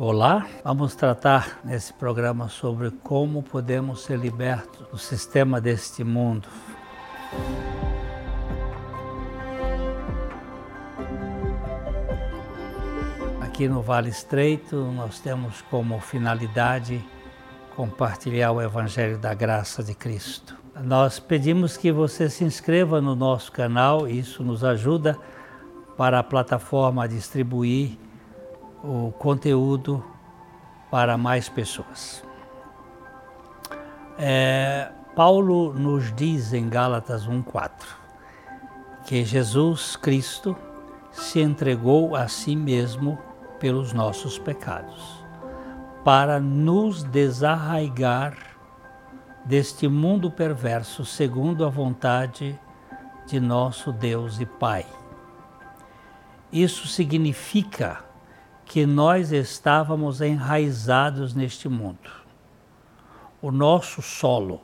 Olá, vamos tratar nesse programa sobre como podemos ser libertos do sistema deste mundo. Aqui no Vale Estreito, nós temos como finalidade compartilhar o Evangelho da Graça de Cristo. Nós pedimos que você se inscreva no nosso canal, isso nos ajuda para a plataforma distribuir o conteúdo para mais pessoas. É, Paulo nos diz em Gálatas 1,4 que Jesus Cristo se entregou a si mesmo pelos nossos pecados, para nos desarraigar deste mundo perverso, segundo a vontade de nosso Deus e Pai. Isso significa que nós estávamos enraizados neste mundo. O nosso solo,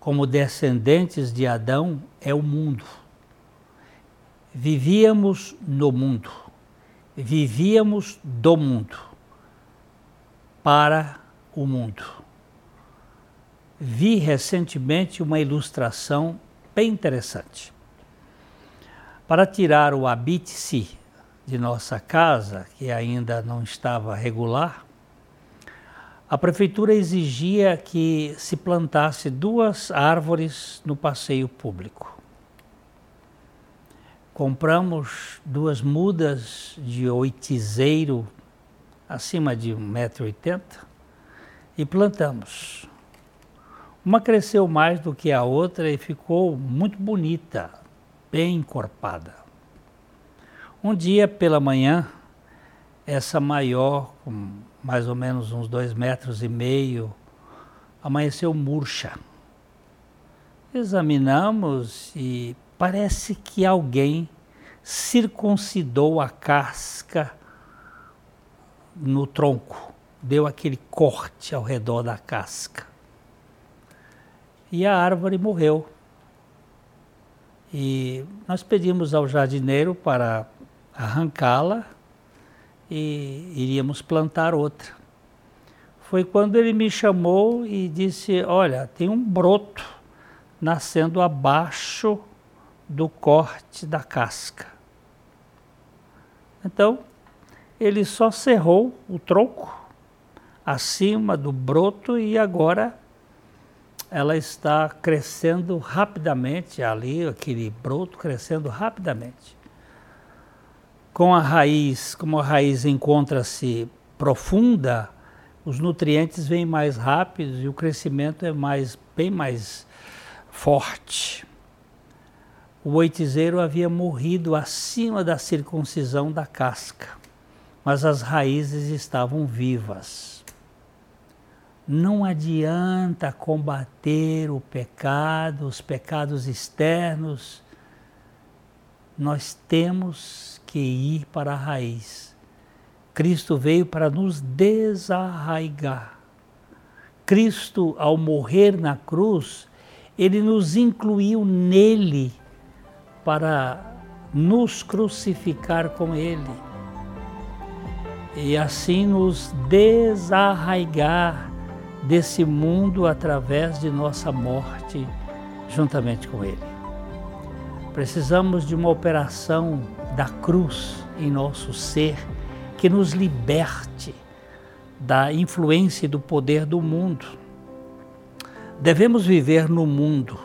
como descendentes de Adão, é o mundo. Vivíamos no mundo, vivíamos do mundo, para o mundo. Vi recentemente uma ilustração bem interessante. Para tirar o habite-se de nossa casa, que ainda não estava regular, a prefeitura exigia que se plantasse duas árvores no passeio público. Compramos duas mudas de oitizeiro acima de 1,80m e plantamos. Uma cresceu mais do que a outra e ficou muito bonita, bem encorpada. Um dia pela manhã, essa maior, com mais ou menos uns dois metros e meio, amanheceu murcha. Examinamos e parece que alguém circuncidou a casca no tronco, deu aquele corte ao redor da casca. E a árvore morreu. E nós pedimos ao jardineiro para arrancá-la e iríamos plantar outra. Foi quando ele me chamou e disse: Olha, tem um broto nascendo abaixo do corte da casca. Então, ele só cerrou o tronco acima do broto e agora ela está crescendo rapidamente ali, aquele broto crescendo rapidamente com a raiz, como a raiz encontra-se profunda, os nutrientes vêm mais rápidos e o crescimento é mais, bem mais forte. O oitizeiro havia morrido acima da circuncisão da casca, mas as raízes estavam vivas. Não adianta combater o pecado, os pecados externos. Nós temos que ir para a raiz. Cristo veio para nos desarraigar. Cristo, ao morrer na cruz, ele nos incluiu nele para nos crucificar com ele e assim nos desarraigar desse mundo através de nossa morte juntamente com ele. Precisamos de uma operação da cruz em nosso ser que nos liberte da influência e do poder do mundo. Devemos viver no mundo,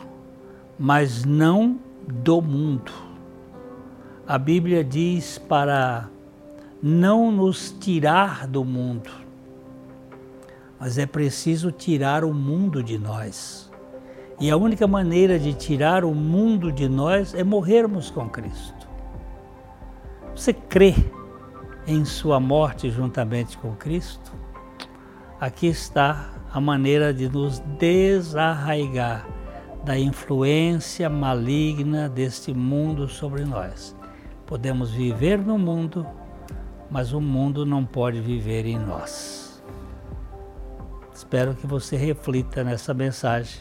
mas não do mundo. A Bíblia diz para não nos tirar do mundo, mas é preciso tirar o mundo de nós. E a única maneira de tirar o mundo de nós é morrermos com Cristo. Você crê em sua morte juntamente com Cristo? Aqui está a maneira de nos desarraigar da influência maligna deste mundo sobre nós. Podemos viver no mundo, mas o mundo não pode viver em nós. Espero que você reflita nessa mensagem,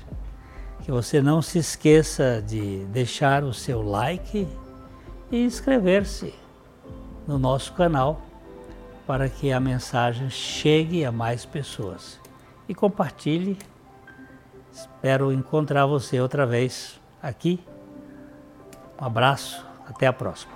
que você não se esqueça de deixar o seu like e inscrever-se no nosso canal para que a mensagem chegue a mais pessoas. E compartilhe. Espero encontrar você outra vez aqui. Um abraço, até a próxima.